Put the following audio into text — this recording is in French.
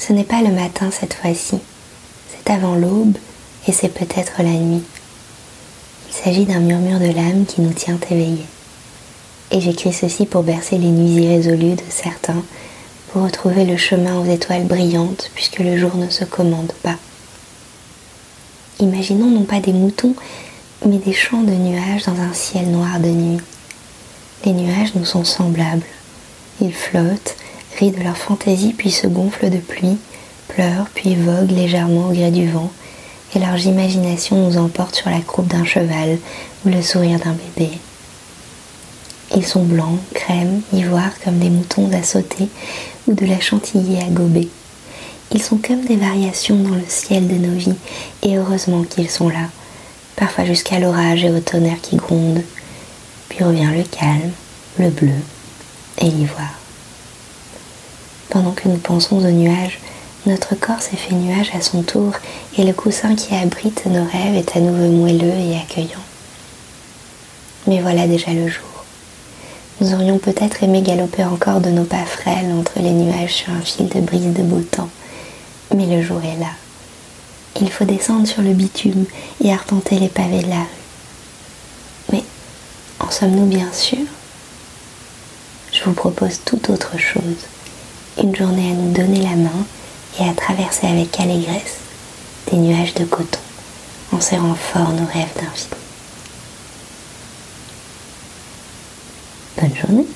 Ce n'est pas le matin cette fois-ci, c'est avant l'aube et c'est peut-être la nuit. Il s'agit d'un murmure de l'âme qui nous tient éveillés. Et j'écris ceci pour bercer les nuits irrésolues de certains, pour retrouver le chemin aux étoiles brillantes puisque le jour ne se commande pas. Imaginons non pas des moutons, mais des champs de nuages dans un ciel noir de nuit. Les nuages nous sont semblables. Ils flottent, de leur fantaisie puis se gonflent de pluie, pleurent puis voguent légèrement au gré du vent, et leur imagination nous emporte sur la croupe d'un cheval ou le sourire d'un bébé. Ils sont blancs, crème, ivoire comme des moutons à sauter ou de la chantilly à gober. Ils sont comme des variations dans le ciel de nos vies et heureusement qu'ils sont là, parfois jusqu'à l'orage et au tonnerre qui gronde. Puis revient le calme, le bleu et l'ivoire. Pendant que nous pensons aux nuages, notre corps s'est fait nuage à son tour et le coussin qui abrite nos rêves est à nouveau moelleux et accueillant. Mais voilà déjà le jour. Nous aurions peut-être aimé galoper encore de nos pas frêles entre les nuages sur un fil de brise de beau temps. Mais le jour est là. Il faut descendre sur le bitume et arpenter les pavés de la rue. Mais en sommes-nous bien sûrs? Je vous propose tout autre chose. Une journée à nous donner la main et à traverser avec allégresse des nuages de coton en serrant fort nos rêves d'infini. Bonne journée